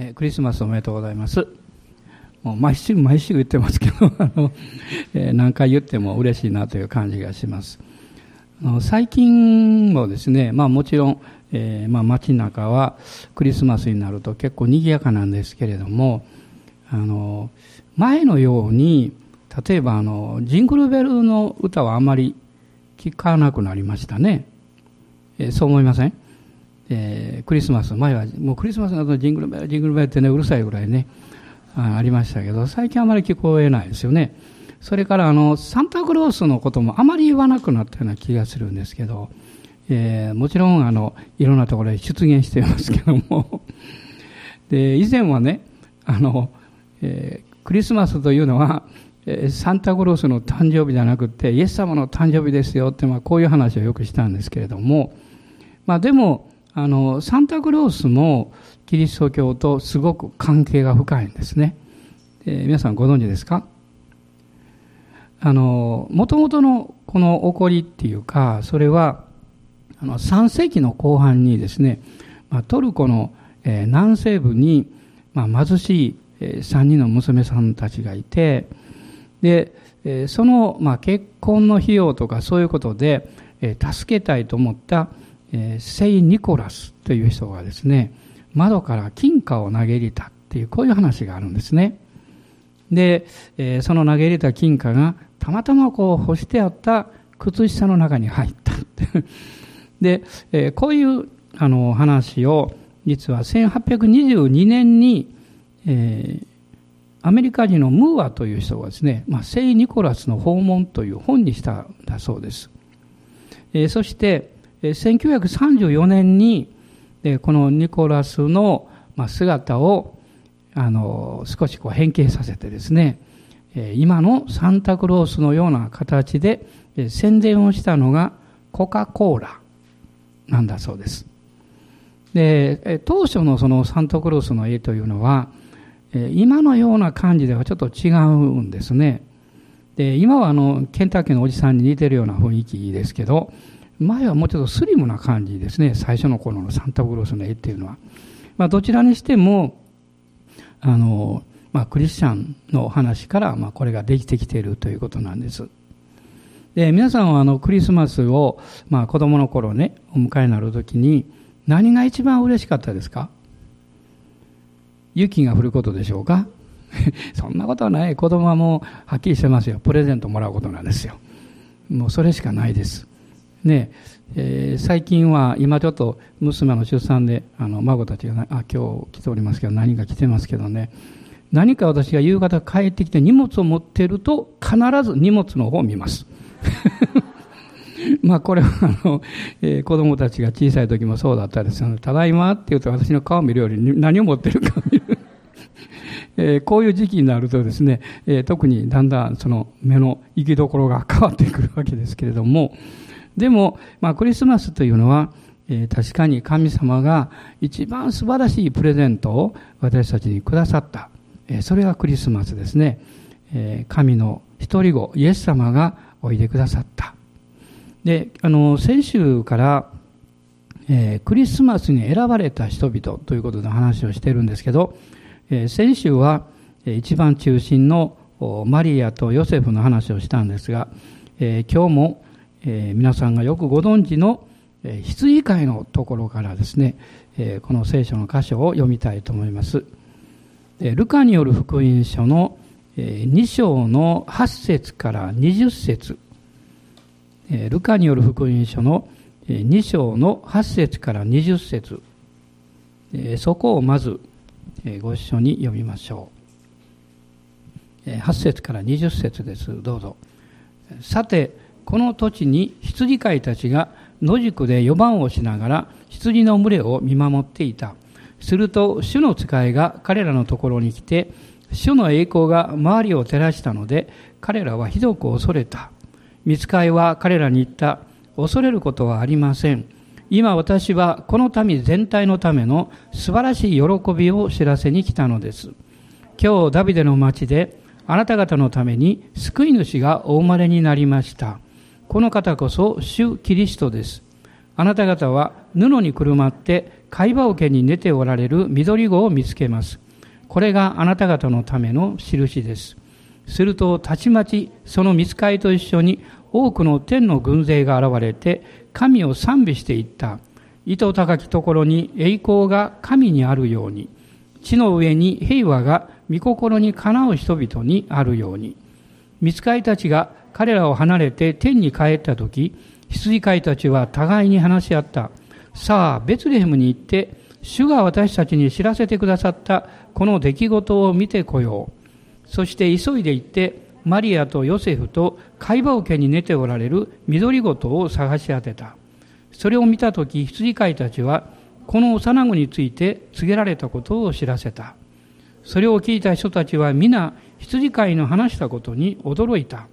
えー、クリスマスおめでとうございます。もう毎週毎週言ってますけど、あの、えー、何回言っても嬉しいなという感じがします。あの最近もですね、まあもちろん、えー、まあ街中はクリスマスになると結構賑やかなんですけれども、あの、前のように、例えばあの、ジングルベルの歌はあまり聞かなくなりましたね。えー、そう思いません？えー、クリスマス前はもうクリスマスの後ジングルベルジングルベルってねうるさいぐらいねあありましたけど最近あまり聞こえないですよね。それからあのサンタクロースのこともあまり言わなくなったような気がするんですけど、えー、もちろんあのいろんなところで出現していますけども。で以前はねあの、えー、クリスマスというのはサンタクロースの誕生日じゃなくてイエス様の誕生日ですよって、まあ、こういう話をよくしたんですけれども、まあ、でもあの、サンタクロースもキリスト教とすごく関係が深いんですね。え皆さんご存知ですか？あの、もともとのこの起こりっていうか、それは、あの、3世紀の後半にですね、まあ、トルコの、えー、南西部に、まあ、貧しい、えー、3人の娘さんたちがいて、で、えー、その、まあ、結婚の費用とかそういうことで、えー、助けたいと思った、えー、セイ・ニコラスという人がですね、窓から金貨を投げ入れたっていう、こういう話があるんですね。で、えー、その投げ入れた金貨がたまたまこう干してあった靴下の中に入った で、えー、こういうあの話を実は1822年に、えー、アメリカ人のムーアという人がですね、まあ、聖ニコラスの訪問という本にしたんだそうです。えー、そして、1934年にこのニコラスの姿をあの少しこう変形させてですね今のサンタクロースのような形で宣伝をしたのがコカ・コーラなんだそうです。で当初のそのサンタクロースの絵というのは今のような感じではちょっと違うんですね。で今はあのケンタッキーのおじさんに似てるような雰囲気ですけど前はもうちょっとスリムな感じですね。最初の頃のサンタクロースの絵っていうのは。まあ、どちらにしても、あの、まあ、クリスチャンの話から、まあ、これができてきているということなんです。で、皆さんはあの、クリスマスを、まあ、子供の頃ね、お迎えになるときに、何が一番嬉しかったですか？雪が降ることでしょうか？そんなことはない。子供はもう、はっきりしてますよ。プレゼントもらうことなんですよ。もうそれしかないです。ねえー、最近は今ちょっと娘の出産であの孫たちがあ今日来ておりますけど何か来てますけどね。何か私が夕方帰ってきて荷物を持っていると必ず荷物の方を見ます。まあこれはあの、えー、子供たちが小さい時もそうだったですよね。ただいまって言うと私の顔を見るより何を持ってるか見る。えー、こういう時期になるとですね、えー、特にだんだんその目の行きどころが変わってくるわけですけれども、でも、まあ、クリスマスというのは、えー、確かに神様が一番素晴らしいプレゼントを私たちにくださった。えー、それがクリスマスですね。えー、神の一人子、イエス様がおいでくださった。で、あの、先週から、えー、クリスマスに選ばれた人々ということで話をしているんですけど、えー、先週は、一番中心のマリアとヨセフの話をしたんですが、えー、今日もえー、皆さんがよくご存知の、えー、羊飼いのところからですね、えー、この聖書の箇所を読みたいと思います。え、ルカによる福音書の、えー、2章の8節から20節、え、ルカによる福音書の、えー、2章の8節から20節、え、そこをまず、え、ご一緒に読みましょう。8節から20節です。どうぞ。さて、この土地に羊飼いたちが野宿で4番をしながら羊の群れを見守っていた。すると主の使いが彼らのところに来て、主の栄光が周りを照らしたので、彼らはひどく恐れた。見つかいは彼らに言った。恐れることはありません。今私はこの民全体のための素晴らしい喜びを知らせに来たのです。今日ダビデの町であなた方のために救い主がお生まれになりました。この方こそ主キリストです。あなた方は布にくるまって貝羽桶に寝ておられる緑子を見つけます。これがあなた方のための印です。すると、たちまちその見つかりと一緒に多くの天の軍勢が現れて、神を賛美していった。糸高きところに栄光が神にあるように、地の上に平和が御心にかなう人々にあるように。見つかりたちが彼らを離れて天に帰った時、羊飼いたちは互いに話し合った。さあ、ベツレヘムに行って、主が私たちに知らせてくださったこの出来事を見てこよう。そして急いで行って、マリアとヨセフと貝羽桶に寝ておられる緑ごとを探し当てた。それを見たとき、羊飼いたちは、この幼子について告げられたことを知らせた。それを聞いた人たちは皆、羊飼いの話したことに驚いた。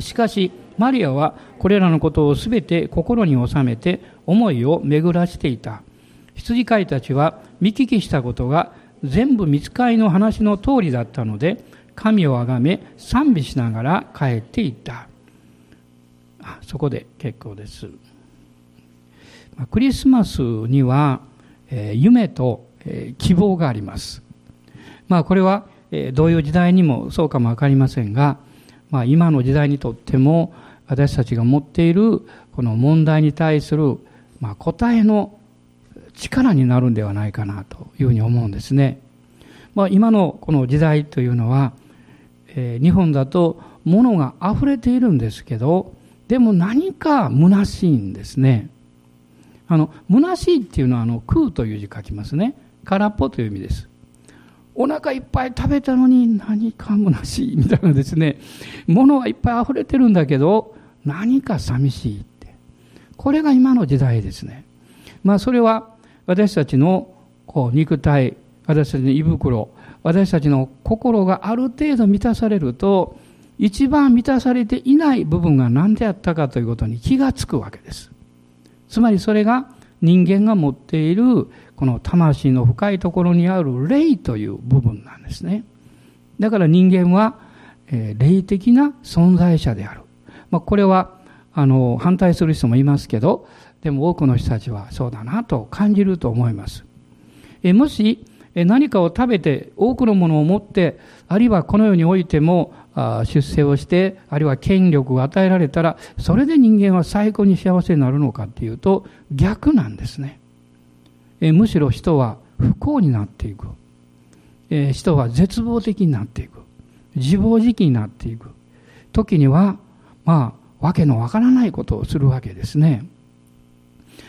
しかし、マリアはこれらのことをすべて心に収めて思いを巡らしていた。羊飼いたちは見聞きしたことが全部見つかりの話の通りだったので、神をあがめ賛美しながら帰っていった。あそこで結構です。クリスマスには、え夢と、え希望があります。まあこれは、えどういう時代にもそうかもわかりませんが、まあ今の時代にとっても私たちが持っているこの問題に対する、まあ、答えの力になるんではないかなというふうに思うんですね。まあ、今のこの時代というのは、えー、日本だと物が溢れているんですけど、でも何か虚しいんですね。あの、虚しいっていうのは、あの、空という字書きますね。空っぽという意味です。お腹いっぱい食べたのに何か虚しいみたいなですね。物がいっぱい溢れてるんだけど、何か寂しいって。これが今の時代ですね。まあそれは私たちのこう肉体、私たちの胃袋、私たちの心がある程度満たされると、一番満たされていない部分が何であったかということに気がつくわけです。つまりそれが人間が持っているこの魂の深いところにある霊という部分なんですね。だから人間は、え霊的な存在者である。まあ、これはあの反対する人もいますけど、でも多くの人たちはそうだなと感じると思います。えもし何かを食べて多くのものを持って、あるいはこの世においても出世をして、あるいは権力を与えられたら、それで人間は最高に幸せになるのかっていうと逆なんですね。えむしろ人は不幸になっていく。え人は絶望的になっていく。自暴自棄になっていく。時には、まあ、わけのわからないことをするわけですね。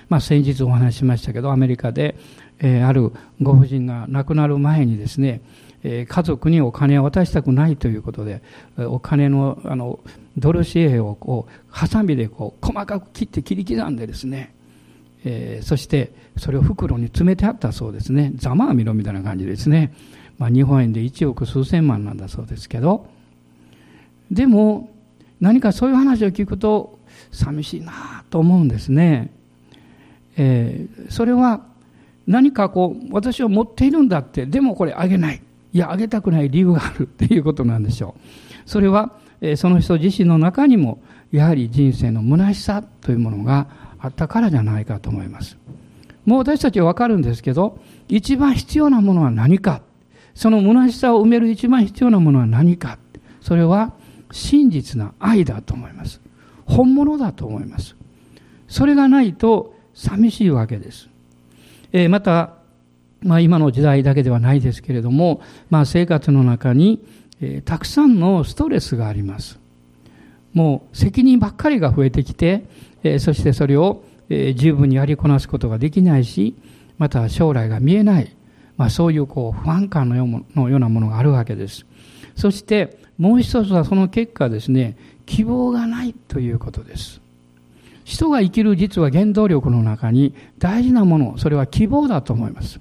まあ、先日お話ししましたけど、アメリカで、え、あるご婦人が亡くなる前にですね、え、家族にお金を渡したくないということで、お金の、あの、ドル紙幣をこう、ハサミでこう、細かく切って切り刻んでですね、えー、そしてそれを袋に詰めてあったそうですね。ざまあみろみたいな感じですね。まあ、日本円で1億数千万なんだそうですけど、でも、何かそういう話を聞くと寂しいなと思うんですね。えー、それは何かこう、私は持っているんだって、でもこれあげない。いや、あげたくない理由があるっていうことなんでしょう。それは、えー、その人自身の中にも、やはり人生の虚しさというものがあったからじゃないかと思います。もう私たちはわかるんですけど、一番必要なものは何か。その虚しさを埋める一番必要なものは何か。それは真実な愛だと思います。本物だと思います。それがないと寂しいわけです。えー、また、まあ、今の時代だけではないですけれども、まあ、生活の中に、えー、たくさんのストレスがあります。もう責任ばっかりが増えてきて、え、そしてそれを、え、十分にやりこなすことができないし、また将来が見えない、まあ、そういうこう不安感のようなものがあるわけです。そしてもう一つはその結果ですね、希望がないということです。人が生きる実は原動力の中に大事なもの、それは希望だと思います。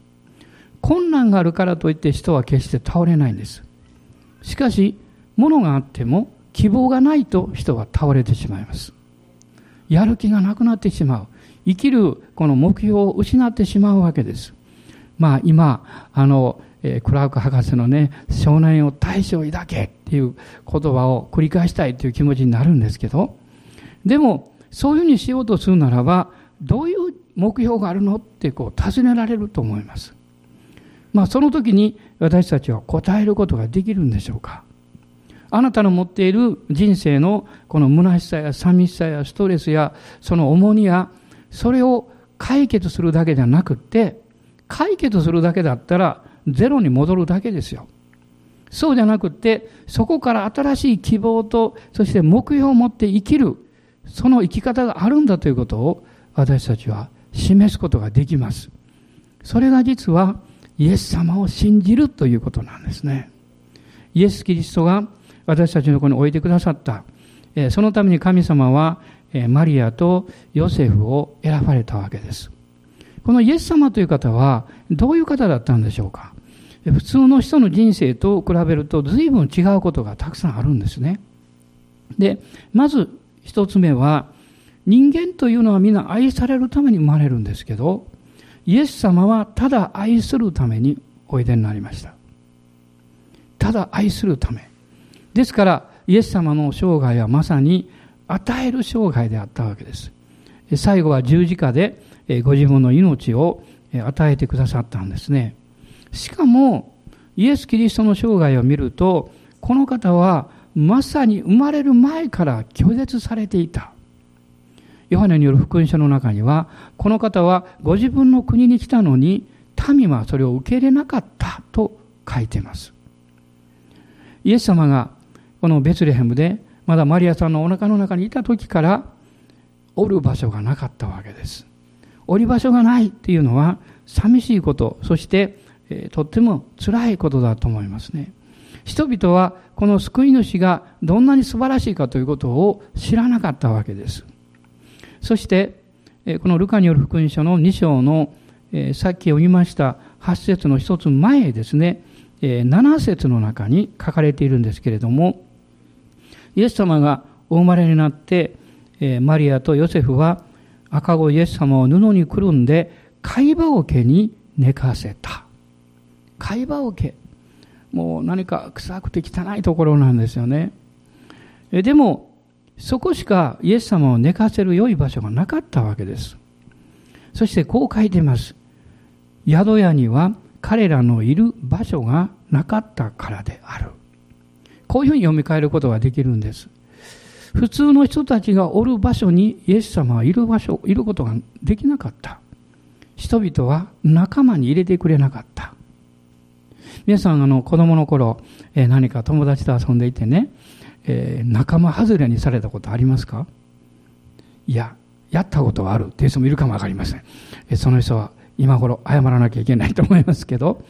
困難があるからといって人は決して倒れないんです。しかし、物があっても希望がないと人は倒れてしまいます。やる気がなくなってしまう。生きるこの目標を失ってしまうわけです。まあ今、あの、えー、クラーク博士のね、少年を大将抱けっていう言葉を繰り返したいという気持ちになるんですけど、でも、そういうふうにしようとするならば、どういう目標があるのってこう尋ねられると思います。まあその時に私たちは答えることができるんでしょうかあなたの持っている人生のこの虚しさや寂しさやストレスやその重荷やそれを解決するだけじゃなくって解決するだけだったらゼロに戻るだけですよ。そうじゃなくてそこから新しい希望とそして目標を持って生きるその生き方があるんだということを私たちは示すことができます。それが実はイエス様を信じるということなんですね。イエス・キリストが私たちのとこに置いてくださった。そのために神様はマリアとヨセフを選ばれたわけです。このイエス様という方はどういう方だったんでしょうか普通の人の人生と比べると随分違うことがたくさんあるんですね。で、まず一つ目は人間というのは皆愛されるために生まれるんですけどイエス様はただ愛するためにおいでになりました。ただ愛するため。ですから、イエス様の生涯はまさに与える生涯であったわけです。最後は十字架でご自分の命を与えてくださったんですね。しかも、イエス・キリストの生涯を見ると、この方はまさに生まれる前から拒絶されていた。ヨハネによる福音書の中には、この方はご自分の国に来たのに、民はそれを受け入れなかったと書いています。イエス様がこのベツレヘムで、まだマリアさんのお腹の中にいた時から、おる場所がなかったわけです。おり場所がないっていうのは、寂しいこと、そして、え、とっても辛いことだと思いますね。人々はこの救い主がどんなに素晴らしいかということを知らなかったわけです。そして、このルカによる福音書の2章の、さっき読みました8節の一つ前ですね、7節の中に書かれているんですけれども、イエス様がお生まれになって、マリアとヨセフは赤子イエス様を布にくるんで、貝羽桶に寝かせた。貝羽桶。もう何か臭くて汚いところなんですよね。でも、そこしかイエス様を寝かせる良い場所がなかったわけです。そしてこう書いてます。宿屋には彼らのいる場所がなかったからである。こういうふうに読み替えることができるんです。普通の人たちがおる場所にイエス様はいる場所、いることができなかった。人々は仲間に入れてくれなかった。皆さん、あの、子供の頃、え、何か友達と遊んでいてね、え、仲間外れにされたことありますか？いや、やったことはあるっていう人もいるかもわかりません。えその人は今頃謝らなきゃいけないと思いますけど、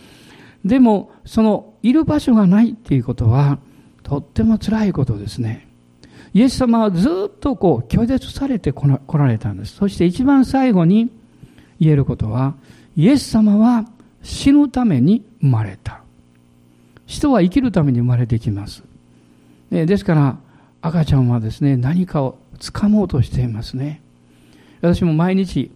でも、その、いる場所がないっていうことは、とっても辛いことですね。イエス様はずっとこう、拒絶されて来られたんです。そして一番最後に言えることは、イエス様は死ぬために生まれた。人は生きるために生まれてきます。ですから赤ちゃんはですね何かを掴もうとしていますね私も毎日、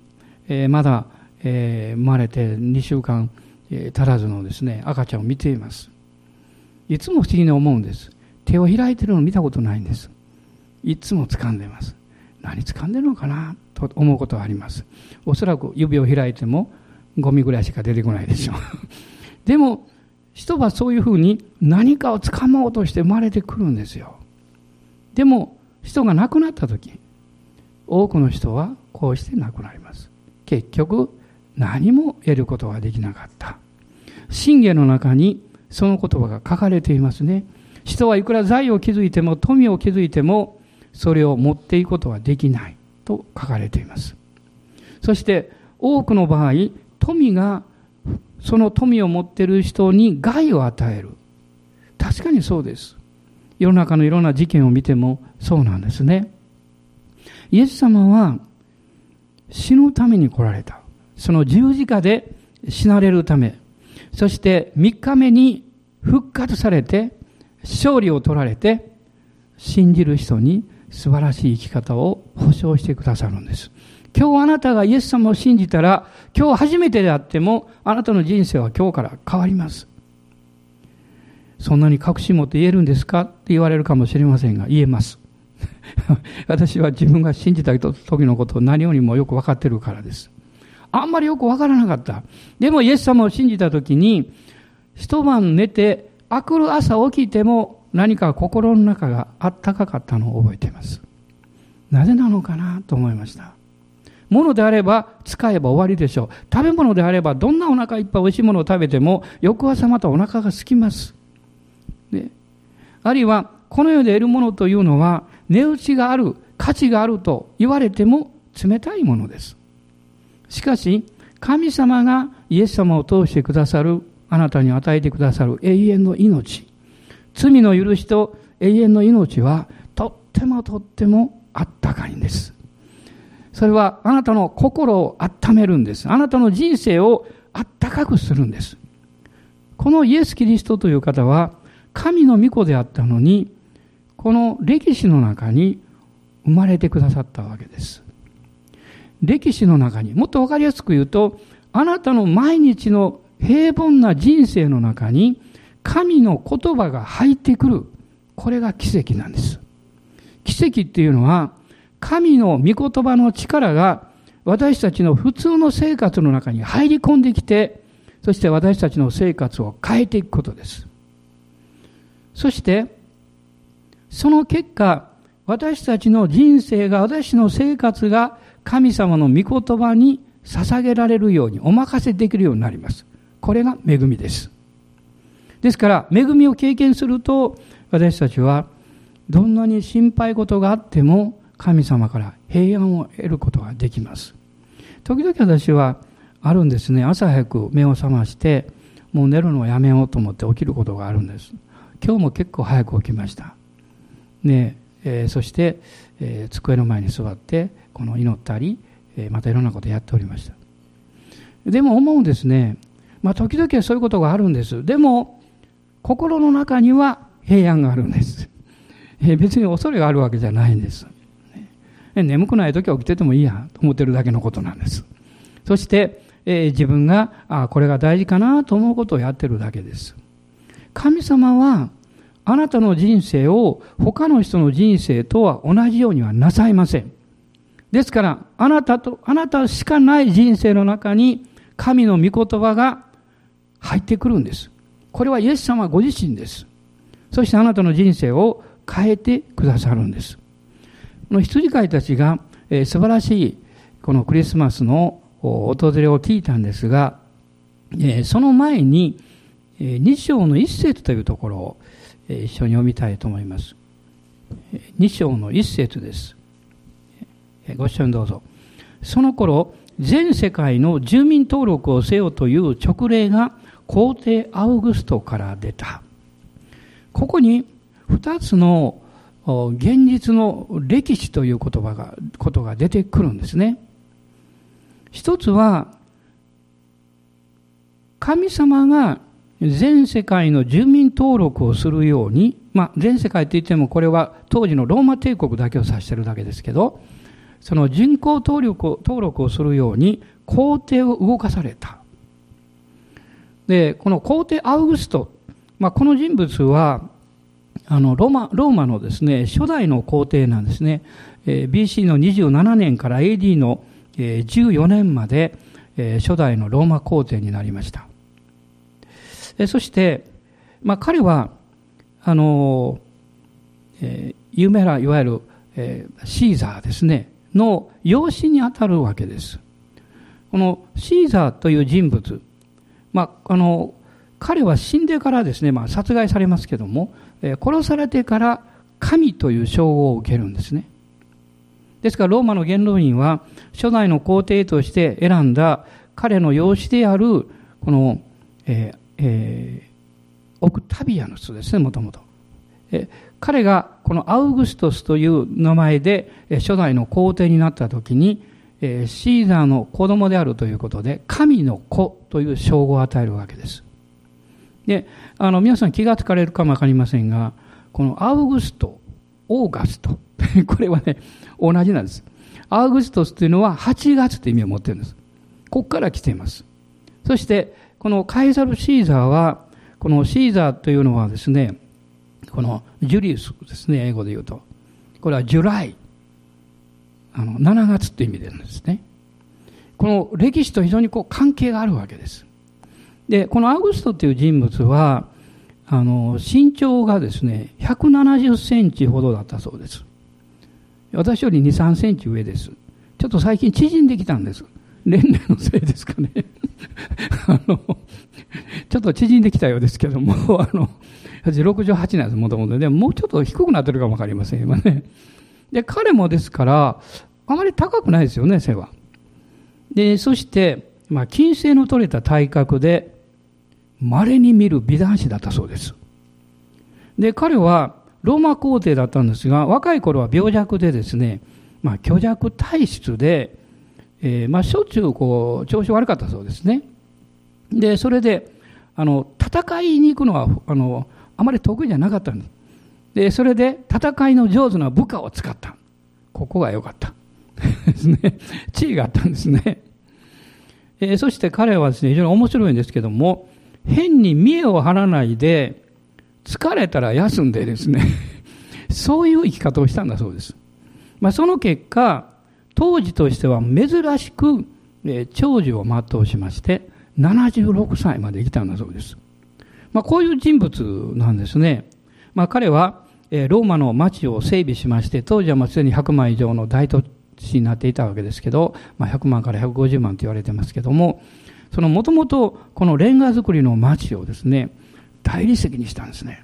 えー、まだ、えー、生まれて2週間、えー、足らずのですね赤ちゃんを見ていますいつも不思議に思うんです手を開いてるの見たことないんですいつも掴んでます何掴んでるのかな？と思うことはありますおそらく指を開いてもゴミぐらいしか出てこないでしょう でも人はそういうふうに何かを掴もうとして生まれてくるんですよ。でも、人が亡くなった時、多くの人はこうして亡くなります。結局、何も得ることができなかった。信玄の中にその言葉が書かれていますね。人はいくら財を築いても富を築いてもそれを持っていくことはできないと書かれています。そして多くの場合、富がその富を持っている人に害を与える。確かにそうです。世の中のいろんな事件を見てもそうなんですね。イエス様は死ぬために来られた。その十字架で死なれるため、そして三日目に復活されて、勝利を取られて、信じる人に素晴らしい生き方を保証してくださるんです。今日あなたがイエス様を信じたら、今日初めてであっても、あなたの人生は今日から変わります。そんなに確信持って言えるんですか？って言われるかもしれませんが、言えます。私は自分が信じた時のことを何よりもよく分かってるからです。あんまりよく分からなかった。でもイエス様を信じた時に、一晩寝て、明くる朝起きても何か心の中があったかかったのを覚えています。なぜなのかなと思いました。物であれば使えば終わりでしょう。食べ物であればどんなお腹いっぱい美味しいものを食べても翌朝またお腹が空きます。であるいはこの世で得るものというのは値打ちがある、価値があると言われても冷たいものです。しかし、神様がイエス様を通してくださる、あなたに与えてくださる永遠の命、罪の許しと永遠の命はとってもとってもあったかいんです。それはあなたの心を温めるんです。あなたの人生をあったかくするんです。このイエス・キリストという方は神の御子であったのにこの歴史の中に生まれてくださったわけです。歴史の中に、もっとわかりやすく言うと、あなたの毎日の平凡な人生の中に、神の言葉が入ってくる。これが奇跡なんです。奇跡っていうのは、神の御言葉の力が私たちの普通の生活の中に入り込んできて、そして私たちの生活を変えていくことです。そして、その結果、私たちの人生が、私の生活が神様の御言葉に捧げられるように、お任せできるようになります。これが恵みです。ですから、恵みを経験すると、私たちは、どんなに心配事があっても、神様から平安を得ることができます。時々私は、あるんですね。朝早く目を覚まして、もう寝るのをやめようと思って起きることがあるんです。今日も結構早く起きました。ねえー、そして、えー、机の前に座ってこの祈ったり、え、またいろんなことやっておりましたでも思うんですねまあ時々はそういうことがあるんです。でも心の中には平安があるんです、え、別に恐れがあるわけじゃないんです、ね、眠くない時は起きててもいいやと思ってるだけのことなんです。そして、え、自分があこれが大事かなと思うことをやってるだけです。神様はあなたの人生を他の人の人生とは同じようにはなさいません。ですから、あなたと、あなたしかない人生の中に神の御言葉が入ってくるんです。これはイエス様ご自身です。そしてあなたの人生を変えてくださるんです。この羊飼いたちが、えー、素晴らしいこのクリスマスの訪れを聞いたんですが、えー、その前に、えー、2章の一節というところをえ一緒に読みたいと思います。2章の一節です。ご一緒にどうぞ。その頃、全世界の住民登録をせよという勅令が皇帝アウグストから出た。ここに二つの現実の歴史という言葉が、ことが出てくるんですね。一つは、神様が全世界の住民登録をするように、まあ、全世界って言ってもこれは当時のローマ帝国だけを指してるだけですけど、その人口登録登録をするように皇帝を動かされた。で、この皇帝アウグスト、まあ、この人物は、あの、ローマ、ローマのですね、初代の皇帝なんですね。えー、BC の27年から AD の、えー、14年まで、えー、初代のローマ皇帝になりました。そして、まあ、彼は、あの、えー、有名ないわゆる、えー、シーザーですね、の養子にあたるわけです。このシーザーという人物、まあ、あの、彼は死んでからですね、まあ、殺害されますけども、えー、殺されてから神という称号を受けるんですね。ですから、ローマの元老院は、初代の皇帝として選んだ彼の養子である、この、えー、えー、オクタビアヌスですね、もともと。彼がこのアウグストスという名前で初代の皇帝になった時に、シーザーの子供であるということで、神の子という称号を与えるわけです。で、あの、皆さん気がつかれるかもわかりませんが、このアウグスト、オーガスト、これはね、同じなんです。アウグストスというのは8月という意味を持っているんです。ここから来ています。そして、このカイザル・シーザーは、このシーザーというのはですね、このジュリウスですね、英語で言うと。これはジュライ。あの、7月って意味でですね。この歴史と非常にこう関係があるわけです。で、このアウグストという人物は、あの、身長がですね、170センチほどだったそうです。私より2、3センチ上です。ちょっと最近縮んできたんです。年齢のせいですかね。あの、ちょっと縮んできたようですけども、あの、68なんです、もともと。でも、うちょっと低くなってるかもわかりません、今ね。で、彼もですから、あまり高くないですよね、背は。で、そして、まあ、金星の取れた体格で、稀に見る美男子だったそうです。で、彼は、ローマ皇帝だったんですが、若い頃は病弱でですね、まあ、虚弱体質で、えー、まあ、しょっちゅう、こう、調子悪かったそうですね。で、それで、あの、戦いに行くのは、あの、あまり得意じゃなかったんです。で、それで、戦いの上手な部下を使った。ここが良かった。ですね。地位があったんですね。えー、そして彼はですね、非常に面白いんですけども、変に見栄を張らないで、疲れたら休んでですね、そういう生き方をしたんだそうです。まあ、その結果、当時としては珍しく、えー、長寿を全うしまして、76歳まで生きたんだそうです。まあ、こういう人物なんですね。まあ、彼は、ローマの町を整備しまして、当時はもうすでに100万以上の大都市になっていたわけですけど、まあ、100万から150万と言われてますけども、そのもともとこのレンガ造りの町をですね、大理石にしたんですね。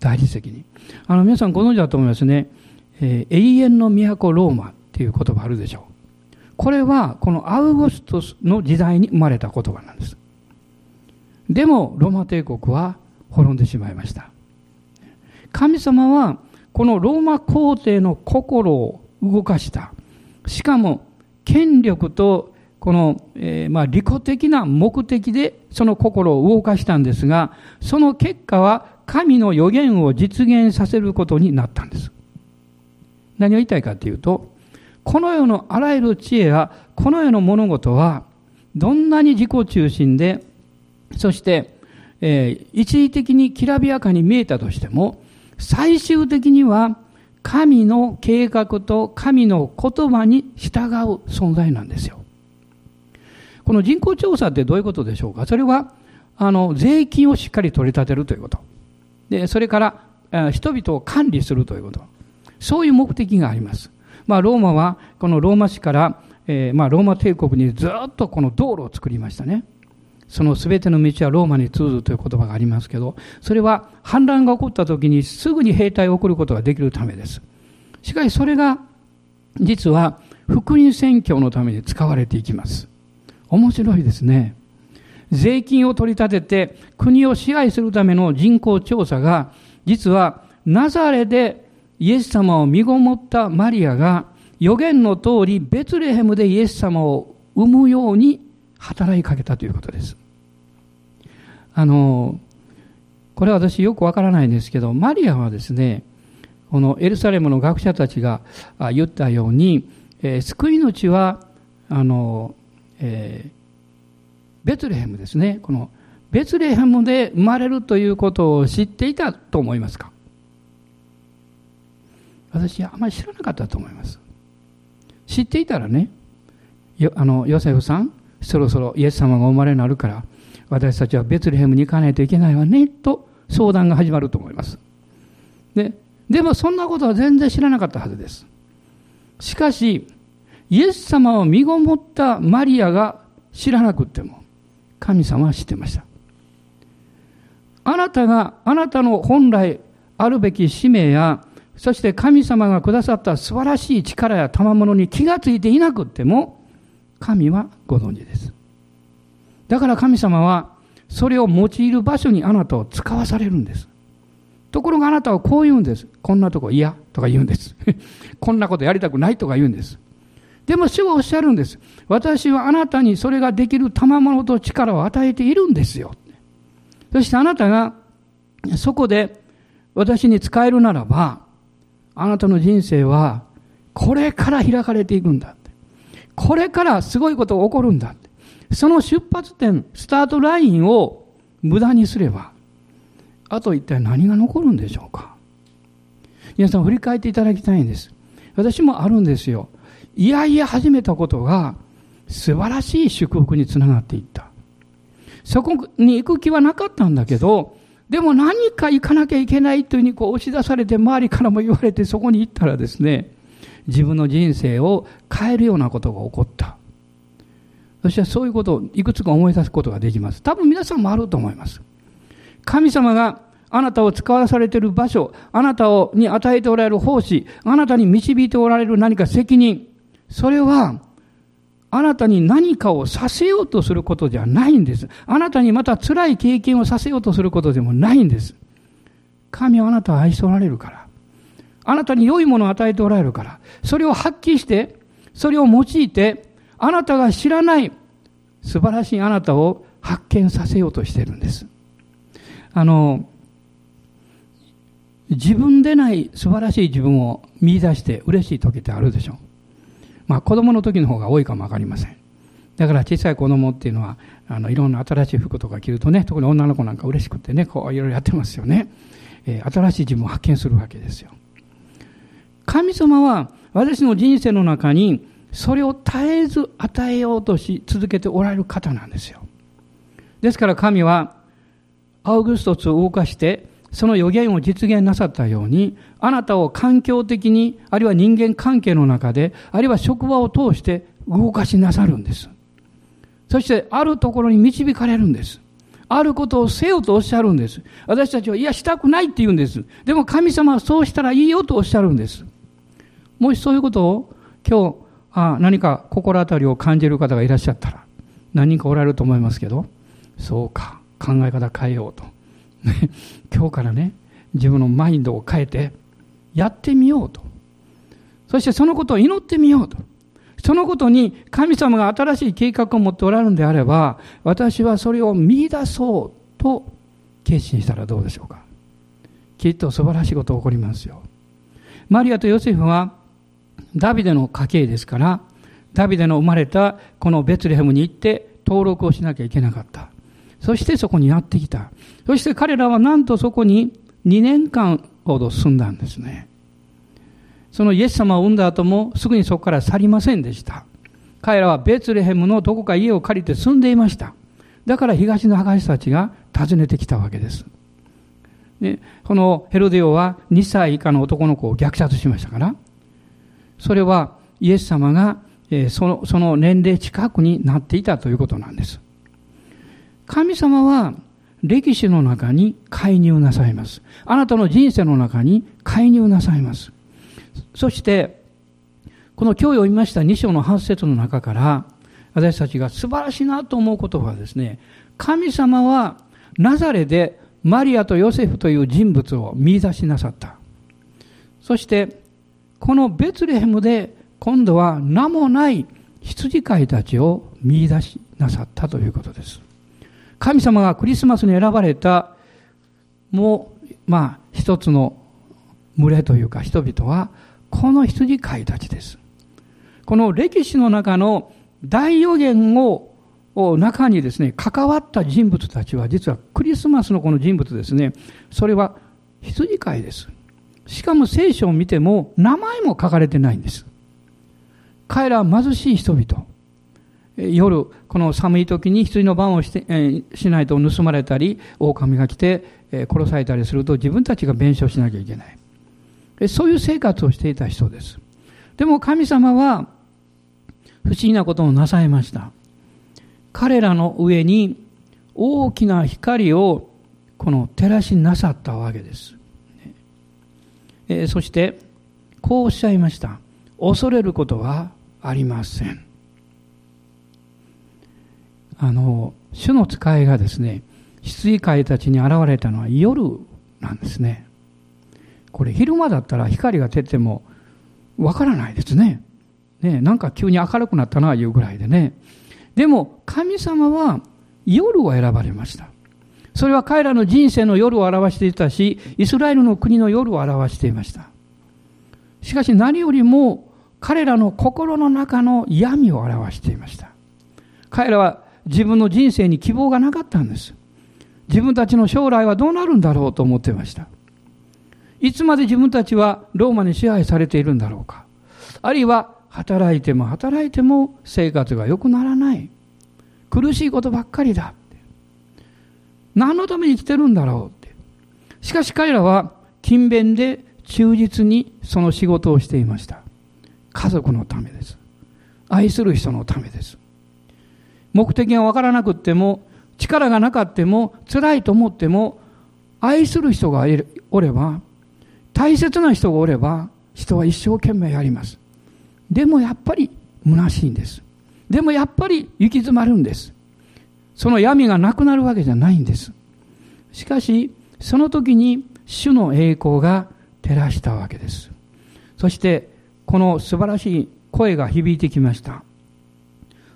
大理石に。あの、皆さんご存知だと思いますね。えー、永遠の都ローマっていう言葉あるでしょう。これはこのアウゴストスの時代に生まれた言葉なんです。でもローマ帝国は滅んでしまいました。神様はこのローマ皇帝の心を動かした。しかも権力とこの、えー、まあ利己的な目的でその心を動かしたんですが、その結果は神の予言を実現させることになったんです。何を言いたいかというと、この世のあらゆる知恵やこの世の物事はどんなに自己中心で、そして、えー、一時的にきらびやかに見えたとしても、最終的には神の計画と神の言葉に従う存在なんですよ。この人口調査ってどういうことでしょうか？それは、あの、税金をしっかり取り立てるということ。で、それから、人々を管理するということ。そういう目的があります。まあ、ローマは、このローマ市から、えー、まあ、ローマ帝国にずっとこの道路を作りましたね。その全ての道はローマに通ずという言葉がありますけど、それは反乱が起こった時にすぐに兵隊を送ることができるためです。しかしそれが、実は福音宣教のために使われていきます。面白いですね。税金を取り立てて国を支配するための人口調査が、実はナザレでイエス様を身ごもったマリアが予言の通りベツレヘムでイエス様を産むように働きかけたということです。あの、これは私よくわからないんですけど、マリアはですね、このエルサレムの学者たちが言ったように、えー、救い主は、あの、えー、ベツレヘムですね。このベツレヘムで生まれるということを知っていたと思いますか？私はあまり知らなかったと思います。知っていたらね、あの、ヨセフさん、そろそろイエス様がお生まれになるから、私たちはベツレヘムに行かないといけないわね、と相談が始まると思います。で、でもそんなことは全然知らなかったはずです。しかし、イエス様を身ごもったマリアが知らなくても、神様は知ってました。あなたが、あなたの本来あるべき使命やそして神様がくださった素晴らしい力や賜物に気がついていなくっても、神はご存知です。だから神様は、それを用いる場所にあなたを使わされるんです。ところがあなたはこう言うんです。こんなとこ嫌とか言うんです。こんなことやりたくないとか言うんです。でも主はおっしゃるんです。私はあなたにそれができる賜物と力を与えているんですよ。そしてあなたがそこで私に使えるならば、あなたの人生は、これから開かれていくんだ。これからすごいことが起こるんだ。その出発点、スタートラインを無駄にすれば、あと一体何が残るんでしょうか。皆さん振り返っていただきたいんです。私もあるんですよ。いやいや始めたことが素晴らしい祝福につながっていった。そこに行く気はなかったんだけど、でも何か行かなきゃいけないというふうにこう押し出されて周りからも言われてそこに行ったらですね、自分の人生を変えるようなことが起こった。そしてそういうことをいくつか思い出すことができます。多分皆さんもあると思います。神様があなたを使わされている場所、あなたに与えておられる奉仕、あなたに導いておられる何か責任、それは、あなたに何かをさせようとすることじゃないんです。あなたにまた辛い経験をさせようとすることでもないんです。神はあなたを愛しておられるから。あなたに良いものを与えておられるから。それを発揮して、それを用いて、あなたが知らない素晴らしいあなたを発見させようとしているんです。あの、自分でない素晴らしい自分を見出して嬉しい時ってあるでしょう。まあ子供の時の方が多いかもわかりません。だから小さい子供っていうのは、あの、いろんな新しい服とか着るとね、特に女の子なんか嬉しくてね、こういろいろやってますよね。えー、新しい自分を発見するわけですよ。神様は私の人生の中にそれを絶えず与えようとし続けておられる方なんですよ。ですから神はアウグストスを動かしてその予言を実現なさったようにあなたを環境的にあるいは人間関係の中であるいは職場を通して動かしなさるんです。そしてあるところに導かれるんです。あることをせよとおっしゃるんです。私たちは、いや、したくないって言うんです。でも神様はそうしたらいいよとおっしゃるんです。もしそういうことを今日、あ何か心当たりを感じる方がいらっしゃったら、何人かおられると思いますけど、そうか、考え方変えようと。今日からね、自分のマインドを変えて、やってみようと。そしてそのことを祈ってみようと。そのことに神様が新しい計画を持っておられるんであれば、私はそれを見出そうと決心したらどうでしょうか。きっと素晴らしいことが起こりますよ。マリアとヨセフはダビデの家系ですから、ダビデの生まれたこのベツレヘムに行って登録をしなきゃいけなかった。そしてそこにやってきた。そして彼らはなんとそこに2年間ほど住んだんですね。そのイエス様を産んだ後もすぐにそこから去りませんでした。彼らはベツレヘムのどこか家を借りて住んでいました。だから東の博士たちが訪ねてきたわけです。でこのヘロデオは2歳以下の男の子を虐殺しましたから、それはイエス様が、そのその年齢近くになっていたということなんです。神様は歴史の中に介入なさいます。あなたの人生の中に介入なさいます。そして、この今日読みました2章の8節の中から、私たちが素晴らしいなと思うことはですね、神様はナザレでマリアとヨセフという人物を見出しなさった。そして、このベツレヘムで今度は名もない羊飼いたちを見出しなさったということです。神様がクリスマスに選ばれた、もう、まあ、一つの群れというか人々は、この羊飼いたちです。この歴史の中の大予言を中にですね、関わった人物たちは、実はクリスマスのこの人物ですね、それは羊飼いです。しかも聖書を見ても名前も書かれてないんです。彼らは貧しい人々。夜、この寒い時に羊の番をして、えー、しないと盗まれたり、狼が来て、えー、殺されたりすると自分たちが弁償しなきゃいけない。そういう生活をしていた人です。でも神様は不思議なことをなさいました。彼らの上に大きな光をこの照らしなさったわけです。えー、そして、こうおっしゃいました。恐れることはありません。あの、主の使いがですね、羊飼いたちに現れたのは夜なんですね。これ昼間だったら光が照ってもわからないですね。ね、なんか急に明るくなったな、いうぐらいでね。でも、神様は夜を選ばれました。それは彼らの人生の夜を表していたし、イスラエルの国の夜を表していました。しかし何よりも彼らの心の中の闇を表していました。彼らは自分の人生に希望がなかったんです。自分たちの将来はどうなるんだろうと思っていました。いつまで自分たちはローマに支配されているんだろうか。あるいは働いても働いても生活が良くならない。苦しいことばっかりだ。何のために生きてるんだろうって。しかし彼らは勤勉で忠実にその仕事をしていました。家族のためです。愛する人のためです。目的がわからなくっても、力がなかっても、辛いと思っても、愛する人がおれば、大切な人がおれば、人は一生懸命やります。でもやっぱり虚しいんです。でもやっぱり行き詰まるんです。その闇がなくなるわけじゃないんです。しかし、その時に主の栄光が照らしたわけです。そして、この素晴らしい声が響いてきました。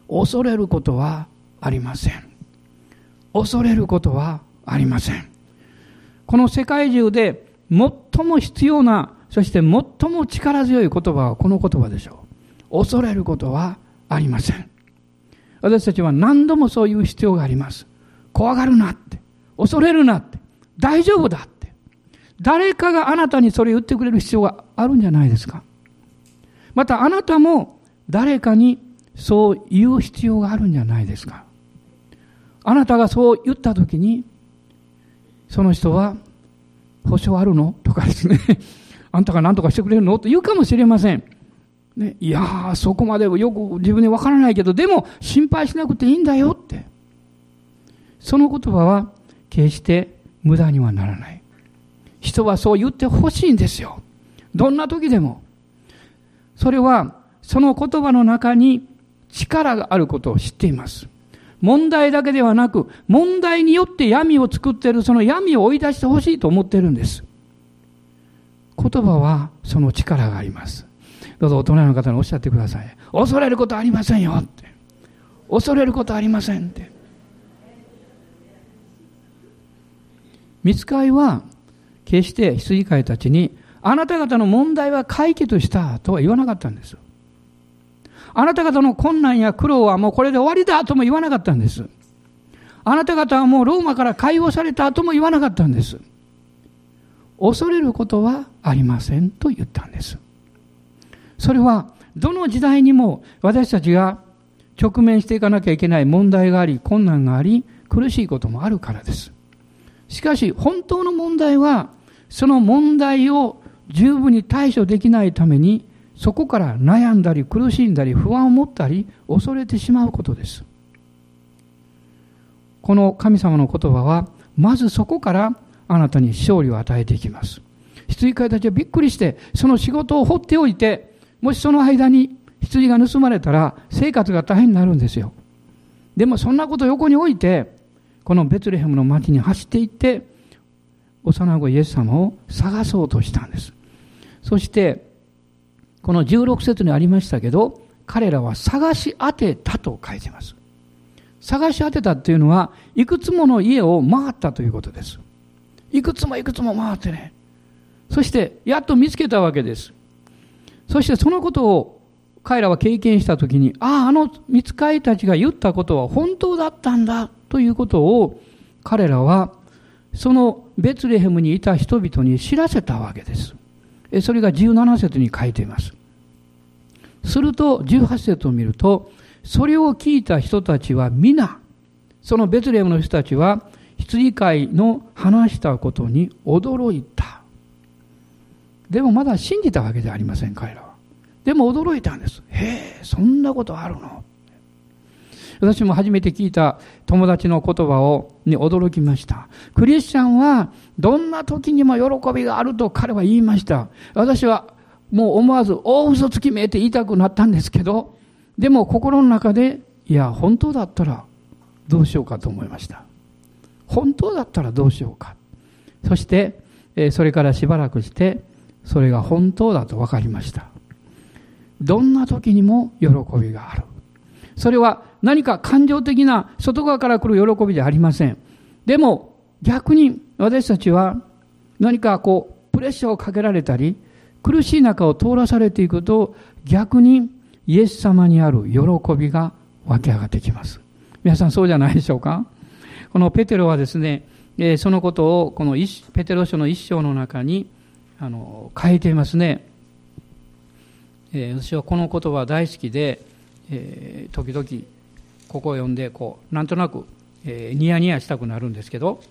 恐れることはありません。恐れることはありません。この世界中で最も必要な、そして最も力強い言葉はこの言葉でしょう。恐れることはありません。私たちは何度もそういう必要があります。怖がるなって。恐れるなって。大丈夫だって。誰かがあなたにそれ言ってくれる必要があるんじゃないですか。またあなたも誰かにそう言う必要があるんじゃないですか。あなたがそう言ったときに、その人は、保証あるの？とかですね。あんたが何とかしてくれるの？と言うかもしれません。ね、いやー、そこまでよく自分にわからないけど、でも心配しなくていいんだよって。その言葉は決して無駄にはならない。人はそう言ってほしいんですよ。どんな時でも。それは、その言葉の中に力があることを知っています。問題だけではなく、問題によって闇を作っている、その闇を追い出してほしいと思ってるんです。言葉はその力があります。どうぞ大人の方におっしゃってください。恐れることありませんよって。恐れることありませんって。見つかいは、決して羊飼いたちに、あなた方の問題は解決したとは言わなかったんです。あなた方の困難や苦労はもうこれで終わりだとも言わなかったんです。あなた方はもうローマから解放されたとも言わなかったんです。恐れることはありませんと言ったんです。それはどの時代にも私たちが直面していかなきゃいけない問題があり、困難があり、苦しいこともあるからです。しかし本当の問題は、その問題を十分に対処できないために、そこから悩んだり苦しんだり不安を持ったり恐れてしまうことです。この神様の言葉は、まずそこからあなたに勝利を与えていきます。羊飼いたちはびっくりして、その仕事を放っておいて、もしその間に羊が盗まれたら生活が大変になるんですよ。でもそんなこと横に置いて、このベツレヘムの町に走っていって、幼子イエス様を探そうとしたんです。そして、この16節にありましたけど、彼らは探し当てたと書いてます。探し当てたっていうのは、いくつもの家を回ったということです。いくつもいくつも回ってね。そして、やっと見つけたわけです。そしてそのことを彼らは経験したときに、ああ、あの見つかりたちが言ったことは本当だったんだということを彼らはそのベツレヘムにいた人々に知らせたわけです。それが17節に書いています。すると18節を見ると、それを聞いた人たちは皆、そのベツレヘムの人たちは羊飼いの話したことに驚いた。でもまだ信じたわけじゃありません、彼らは。でも驚いたんです。へえ、そんなことあるの？私も初めて聞いた友達の言葉を、に驚きました。クリスチャンはどんな時にも喜びがあると彼は言いました。私はもう思わず大嘘つきめいて言いたくなったんですけど、でも心の中で、いや、本当だったらどうしようかと思いました。本当だったらどうしようか。そして、それからしばらくして、それが本当だと分かりました。どんな時にも喜びがある。それは何か感情的な外側から来る喜びじゃありません。でも逆に私たちは何かこうプレッシャーをかけられたり苦しい中を通らされていくと逆にイエス様にある喜びが湧き上がってきます。皆さんそうじゃないでしょうか？このペテロはですね、そのことをこのペテロ書の一章の中にあの変えていますね、えー、私はこの言葉大好きで、えー、時々ここを読んでこうなんとなく、えー、ニヤニヤしたくなるんですけど、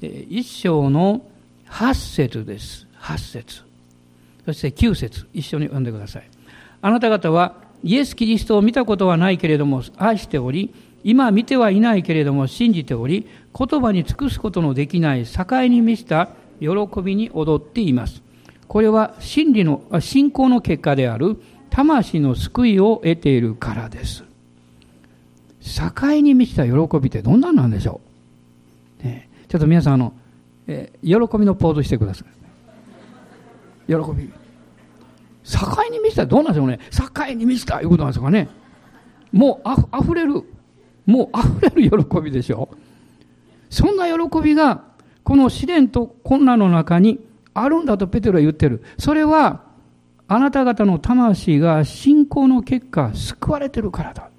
えー、一章の8節です。8節。そして9節。一緒に読んでください。あなた方はイエス・キリストを見たことはないけれども愛しており今見てはいないけれども信じており言葉に尽くすことのできない境に満ちた喜びに踊っています。これは真理の信仰の結果である魂の救いを得ているからです。境に満ちた喜びってどんなんなんでしょう、ね、ちょっと皆さんあの、えー、喜びのポーズしてください。喜び。境に満ちたらどうなんでしょうね？境に満ちたいうことなんですかね？もうあふれる。もう溢れる喜びでしょそんな喜びがこの試練と困難の中にあるんだとペテロは言ってる。それはあなた方の魂が信仰の結果救われてるからだ。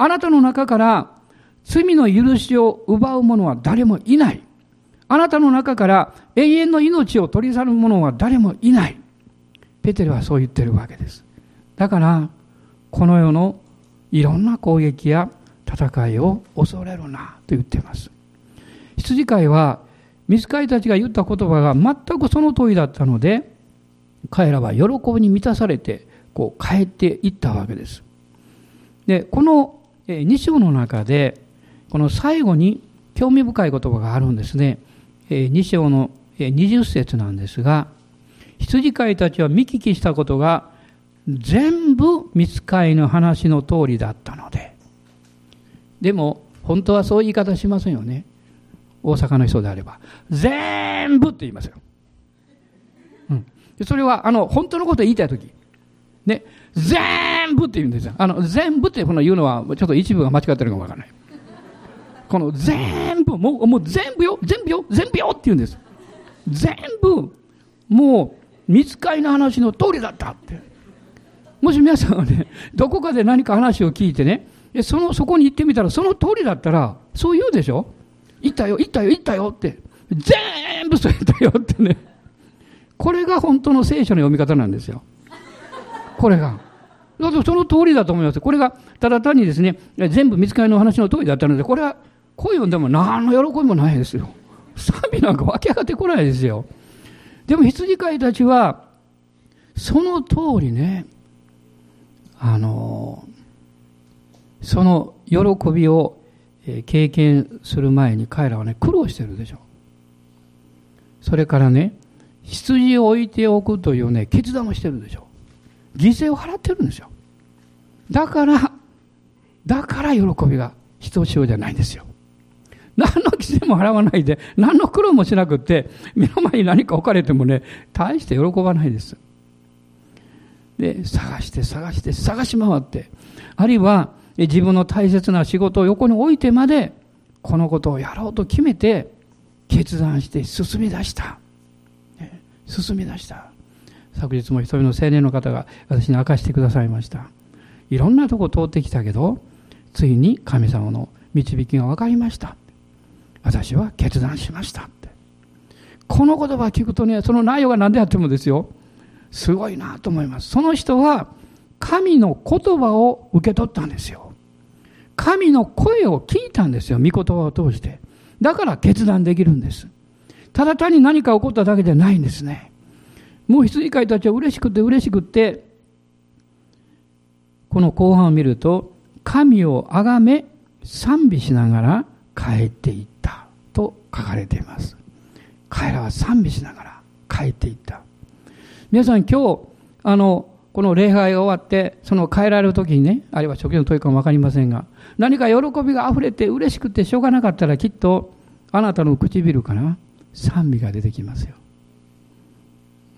あなたの中から罪の許しを奪う者は誰もいない。あなたの中から永遠の命を取り去る者は誰もいない。ペテロはそう言ってるわけです。だからこの世のいろんな攻撃や戦いを恐れるなと言っています。羊飼いは水飼いたちが言った言葉が全くその通りだったので彼らは喜びに満たされてこう帰っていったわけです。でこの2章の中でこの最後に興味深い言葉があるんですね。2章の20節なんですが羊飼いたちは見聞きしたことが全部見つかいの話の通りだったので。でも本当はそういう言い方しませんよね。大阪の人であれば全部って言いますよ、うん、それはあの本当のことを言いたい時。ね。全部って言うんですよ。あの全部ってこの言うのはちょっと一部が間違ってるかもわからない。この全部もうもう全部よ全部よ全部よって言うんです。全部もう見つかりの話の通りだったって。もし皆さんがね、どこかで何か話を聞いてね、その、そこに行ってみたら、その通りだったら、そう言うでしょ。行ったよ、行ったよ、行ったよって。全部そう言ったよってね。これが本当の聖書の読み方なんですよ。これが。だってその通りだと思います。これが、ただ単にですね、全部見つかりの話の通りだったので、これは、こう読んでも何の喜びもないですよ。賛美なんか湧き上がってこないですよ。でも羊飼いたちは、その通りね、あの、その喜びを経験する前に彼らはね、苦労してるでしょ。それからね、羊を置いておくというね、決断をしてるでしょ。犠牲を払ってるんですよ。だから、だから喜びがひとしおじゃないんですよ。何の規制も払わないで、何の苦労もしなくって、目の前に何か置かれてもね、大して喜ばないです。で、探して探して探し回って、あるいは自分の大切な仕事を横に置いてまで、このことをやろうと決めて、決断して進み出した。進み出した。昨日も一人の青年の方が私に明かしてくださいました。いろんなとこ通ってきたけど、ついに神様の導きが分かりました。私は決断しましたってこの言葉を聞くとねその内容が何であってもですよすごいなと思いますその人は神の言葉を受け取ったんですよ神の声を聞いたんですよ御言葉を通して。だから決断できるんです。ただ単に何か起こっただけじゃないんですね。もう羊飼いたちは嬉しくて嬉しくてこの後半を見ると神をあがめ賛美しながら帰っていった。と書かれています。彼らは賛美しながら帰っていった。皆さん今日あのこの礼拝が終わってその帰られる時にねあるいは食事の問いかも分かりませんが何か喜びがあふれて嬉しくてしょうがなかったらきっとあなたの唇から賛美が出てきますよ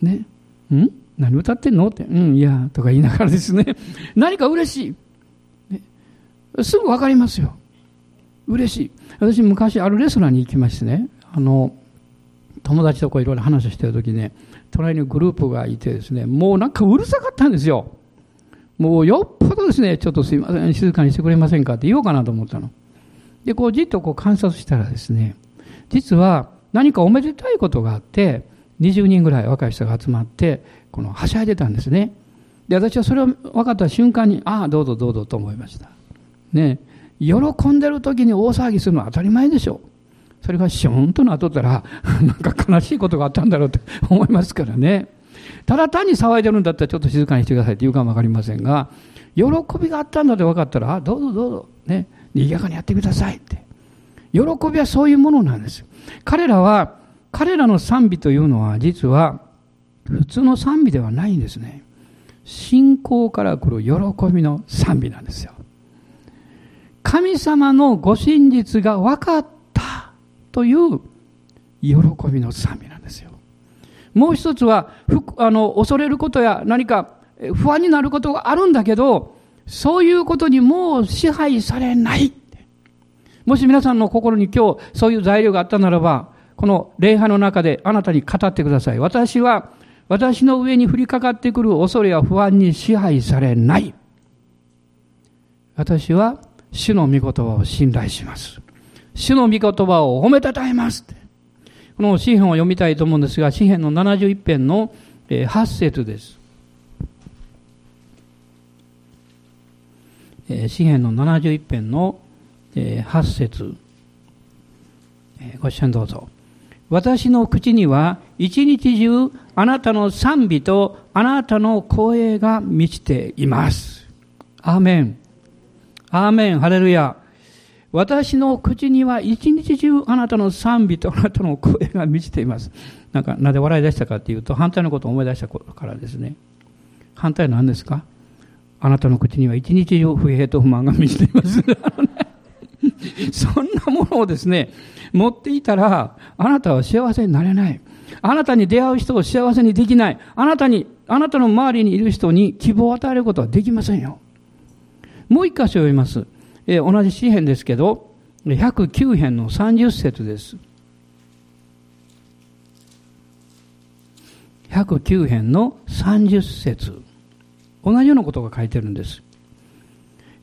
ね？ん？何歌ってんの？って、うん、いや、とか言いながらですね、何か嬉しい。ね、すぐ分かりますよ。嬉しい。私昔あるレストランに行きましてね、あの、友達とこういろいろ話をしてる時ね、隣にグループがいてですね、もうなんかうるさかったんですよ。もうよっぽどですね、ちょっとすいません、静かにしてくれませんかって言おうかなと思ったの。で、こうじっとこう観察したらですね、実は何かおめでたいことがあって、20人ぐらい若い人が集まって、このはしゃいでたんですね。で、私はそれを分かった瞬間に、ああ、どうぞどうぞと思いました。ね。喜んでる時に大騒ぎするのは当たり前でしょう。それがシューンとなっとったら、なんか悲しいことがあったんだろうって思いますからね。ただ単に騒いでるんだったらちょっと静かにしてくださいって言うかもわかりませんが、喜びがあったんだって分かったら、あ、どうぞどうぞ、ね、賑やかにやってくださいって。喜びはそういうものなんです。彼らは、彼らの賛美というのは実は普通の賛美ではないんですね。信仰から来る喜びの賛美なんですよ。神様のご真実が分かったという喜びの賛美なんです。もう一つは、あの、恐れることや何か不安になることがあるんだけど、そういうことにもう支配されない。もし皆さんの心に今日そういう材料があったならば、この礼拝の中であなたに語ってください。私は私の上に降りかかってくる恐れや不安に支配されない。私は主の御言葉を信頼します。主の御言葉を褒めたたえます。この詩篇を読みたいと思うんですが、詩篇の71編の8節です。詩篇の71編の8節ご一緒にどうぞ。私の口には一日中あなたの賛美とあなたの声が満ちています。アーメン。アーメン。ハレルヤ。私の口には一日中あなたの賛美とあなたの声が満ちています。なんか、なぜ笑い出したかっていうと、反対のことを思い出したからですね。反対は何ですか？あなたの口には一日中不平と不満が満ちています。そんなものをですね、持っていたら、あなたは幸せになれない。あなたに出会う人を幸せにできない。あなたに、あなたの周りにいる人に希望を与えることはできませんよ。もう一箇所読みます。えー、同じ詩篇ですけど、109編の30節です。109編の30節同じようなことが書いてるんです。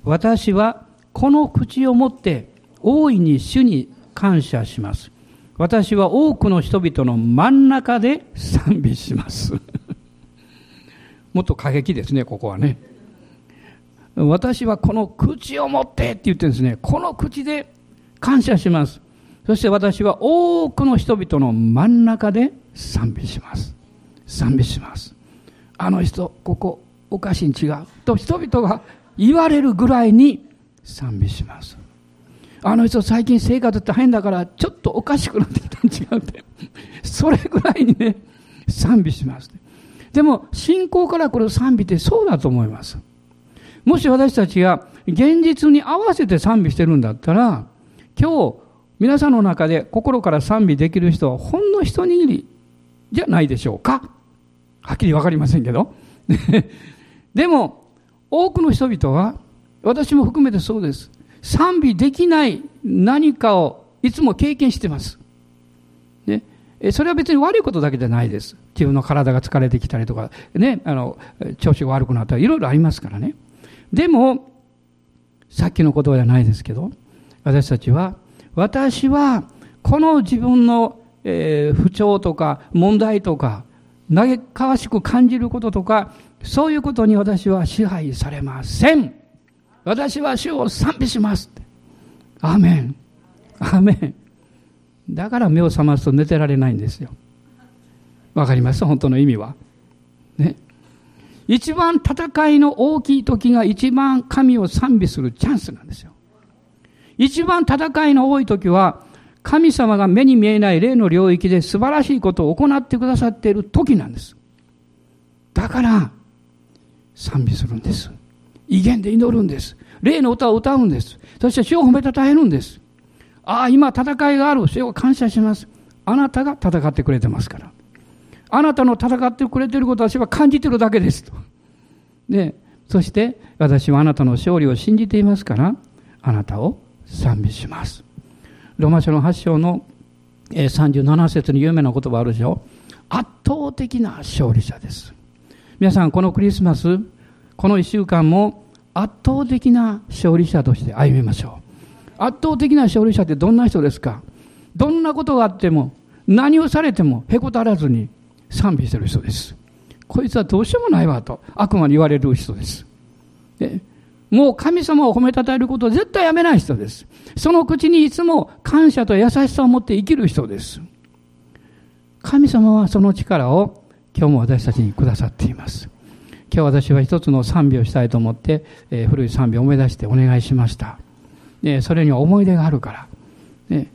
私はこの口をもって大いに主に感謝します。私は多くの人々の真ん中で賛美します。もっと過激ですね、ここはね。私はこの口を持ってって言ってですね。この口で感謝します。そして私は多くの人々の真ん中で賛美します。賛美します。あの人、ここおかしいに違う。と人々が言われるぐらいに賛美します。あの人最近生活って変だからちょっとおかしくなってきたん違うって。それぐらいにね、賛美します。でも信仰から来る賛美ってそうだと思います。もし私たちが現実に合わせて賛美してるんだったら、今日皆さんの中で心から賛美できる人はほんの一握りじゃないでしょうか。はっきりわかりませんけど。でも、多くの人々は、私も含めてそうです。賛美できない何かをいつも経験してます。ね、それは別に悪いことだけじゃないです。自分の体が疲れてきたりとか、ね、あの、調子が悪くなったり、いろいろありますからね。でも、さっきの言葉じゃないですけど、私たちは、私は、この自分の、えー、不調とか問題とか、嘆かわしく感じることとか、そういうことに私は支配されません。私は主を賛美します。アーメン。アーメン。だから目を覚ますと寝てられないんですよ。わかります？本当の意味は。ね。一番戦いの大きい時が一番神を賛美するチャンスなんですよ。一番戦いの多い時は、神様が目に見えない霊の領域で素晴らしいことを行ってくださっている時なんです。だから、賛美するんです。威厳で祈るんです。霊の歌を歌うんです。そして主を褒めたたえるんです。ああ、今戦いがある。主を感謝します。あなたが戦ってくれてますから。あなたの戦ってくれていることは私は感じているだけですと。で、そして私はあなたの勝利を信じていますから、あなたを賛美します。ローマ書の8章の37節に有名な言葉あるでしょ。圧倒的な勝利者です。皆さん、このクリスマス、この一週間も圧倒的な勝利者として歩みましょう。圧倒的な勝利者ってどんな人ですか？どんなことがあっても、何をされてもへこたらずに、賛美してる人です。こいつはどうしようもないわと悪魔に言われる人です。でもう神様を褒めたたえることを絶対やめない人です。その口にいつも感謝と優しさを持って生きる人です。神様はその力を今日も私たちにくださっています。今日私は一つの賛美をしたいと思って、えー、古い賛美を思い出してお願いしました。でそれには思い出があるから。ね、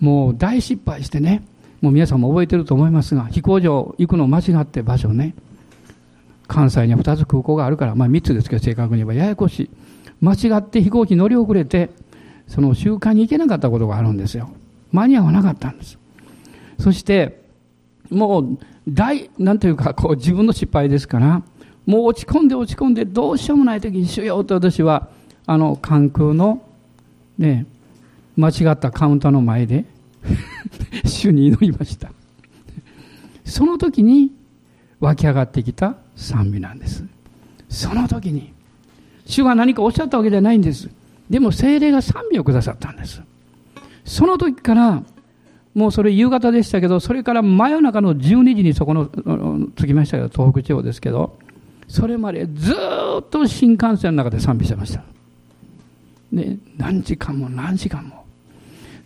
もう大失敗してね、もう皆さんも覚えてると思いますが、飛行場行くの間違って場所ね、関西には2つ空港があるから、まあ3つですけど正確に言えばややこしい。間違って飛行機乗り遅れて、その集会に行けなかったことがあるんですよ。間に合わなかったんです。そして、もう大、なんというか、こう自分の失敗ですから、もう落ち込んで落ち込んでどうしようもない時に主ようと私は、あの関空のね、間違ったカウンターの前で主に祈りました。その時に湧き上がってきた賛美なんです。その時に、主が何かおっしゃったわけじゃないんです。でも精霊が賛美をくださったんです。その時から、もうそれ夕方でしたけど、それから真夜中の12時にそこの、着きましたけど、東北地方ですけど、それまでずっと新幹線の中で賛美してました。で、何時間も何時間も。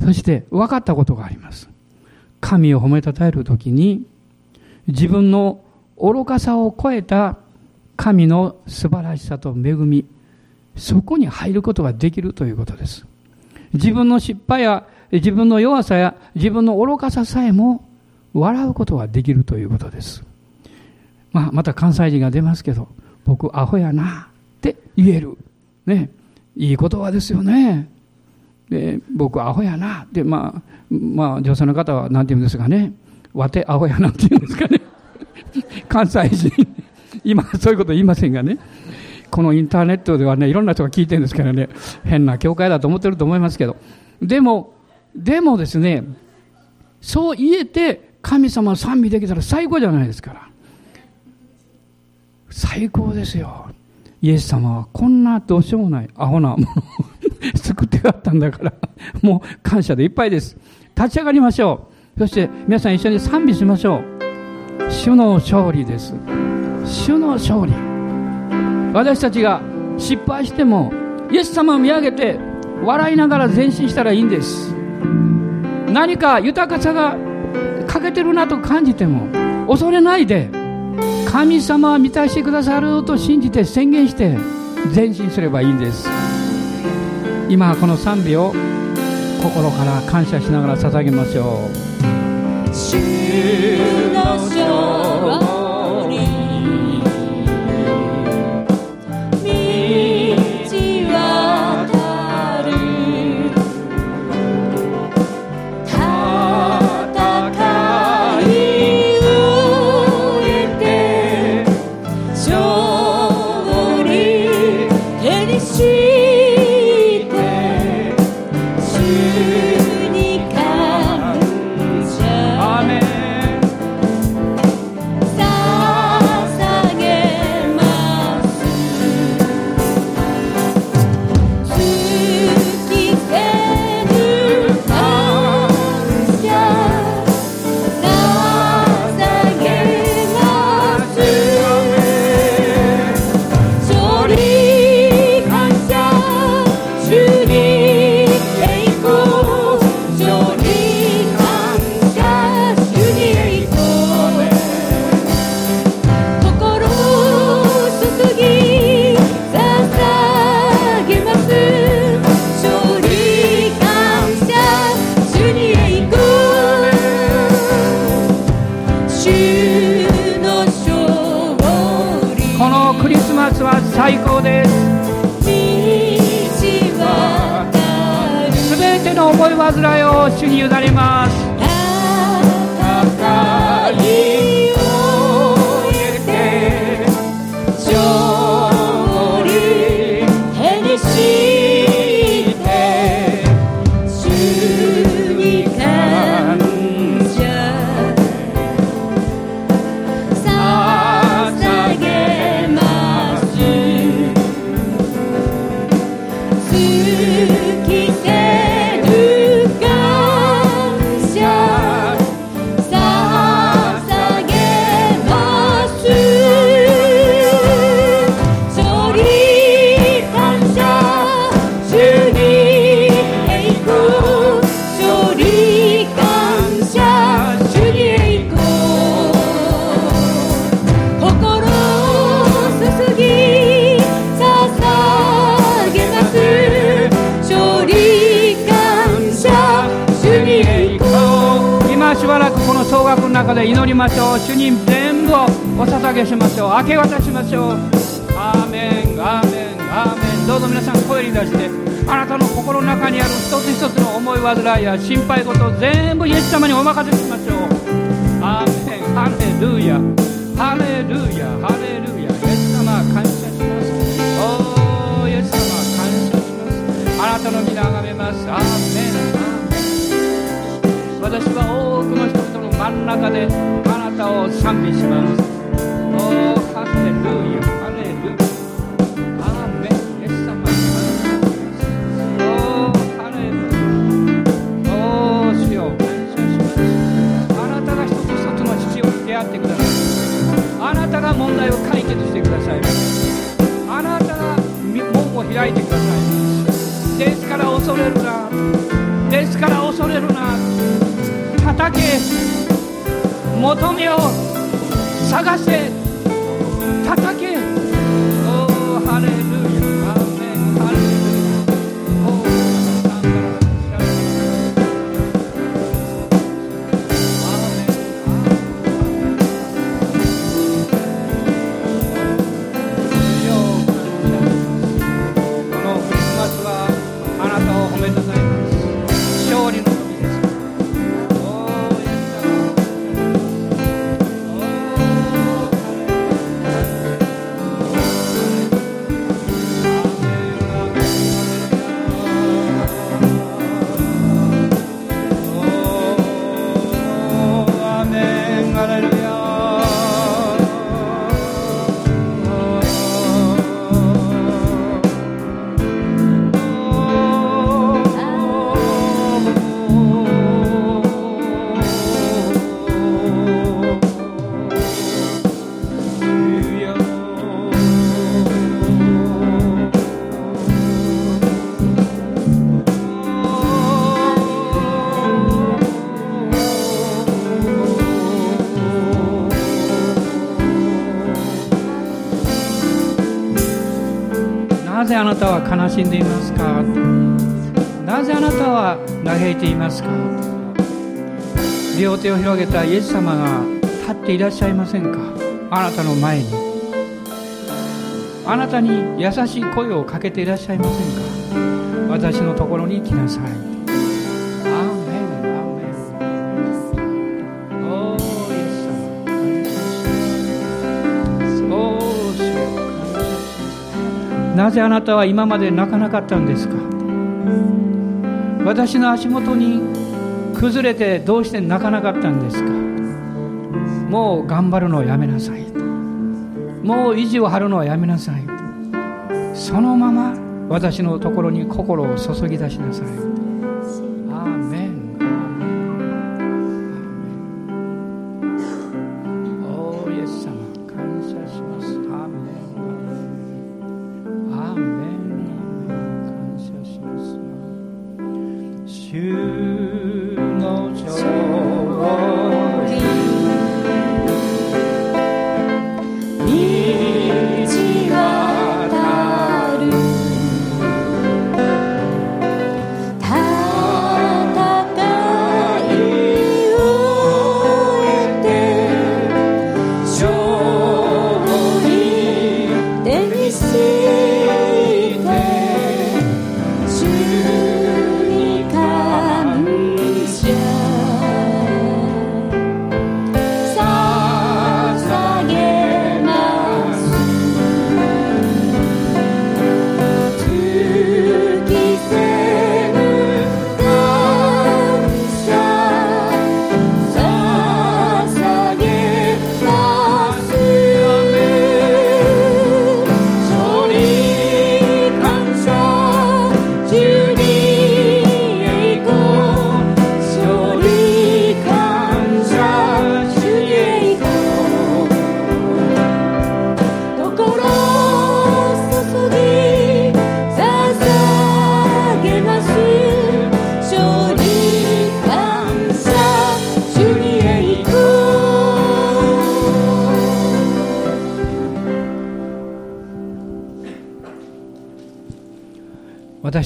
そして分かったことがあります。神を褒めたたえるときに、自分の愚かさを超えた神の素晴らしさと恵み、そこに入ることができるということです。自分の失敗や自分の弱さや自分の愚かささえも笑うことができるということです。まあ、また関西人が出ますけど、僕アホやなって言える。ね。いい言葉ですよね。で、僕アホやなって、まあ、まあ、女性の方は何て言うんですかね。わてアホやなって言うんですかね。関西人。今、そういうこと言いませんがね。このインターネットではね、いろんな人が聞いてるんですからね、変な教会だと思ってると思いますけど。でも、でもですね、そう言えて神様を賛美できたら最高じゃないですから。最高ですよ。イエス様はこんなどうしようもないアホなものを作ってやったんだから、もう感謝でいっぱいです。立ち上がりましょう。そして皆さん一緒に賛美しましょう。主の勝利です主の勝利私たちが失敗してもイエス様を見上げて笑いながら前進したらいいんです何か豊かさが欠けてるなと感じても恐れないで神様は満たしてくださると信じて宣言して前進すればいいんです。今この賛美を心から感謝しながら捧げましょう。中で祈りましょう。主に全部をお捧げしましょう。明け渡しましょう。アーメンアーメンアーメン。どうぞ皆さん声に出してあなたの心の中にある一つ一つの思い煩いや心配事を全部イエス様にお任せしましょう。アーメン。ハレルヤ。ハレルヤ。ハレルヤ。イエス様感謝します。おーイエス様感謝します。あなたの皆がめます。アーメン。私は多くの人真ん中であなたを賛美しますおーハレルヤハレルヤアーメンイエス様感謝しますおーハレルヤおー主よ感謝しますあなたが一つ一つの父を出会ってくださいあなたが問題を解決してくださいあなたが門を開いてくださいですから恐れるなですから恐れるな叩け求めを探せ叩け。メたは悲しんでいますか？なぜあなたは嘆いていますか？両手を広げたイエス様が立っていらっしゃいませんか？あなたの前に。あなたに優しい声をかけていらっしゃいませんか？私のところに来なさい。なぜあなたは今まで泣かなかったんですか？私の足元に崩れてどうして泣かなかったんですか？もう頑張るのをやめなさい。もう意地を張るのはやめなさい。そのまま私のところに心を注ぎ出しなさい。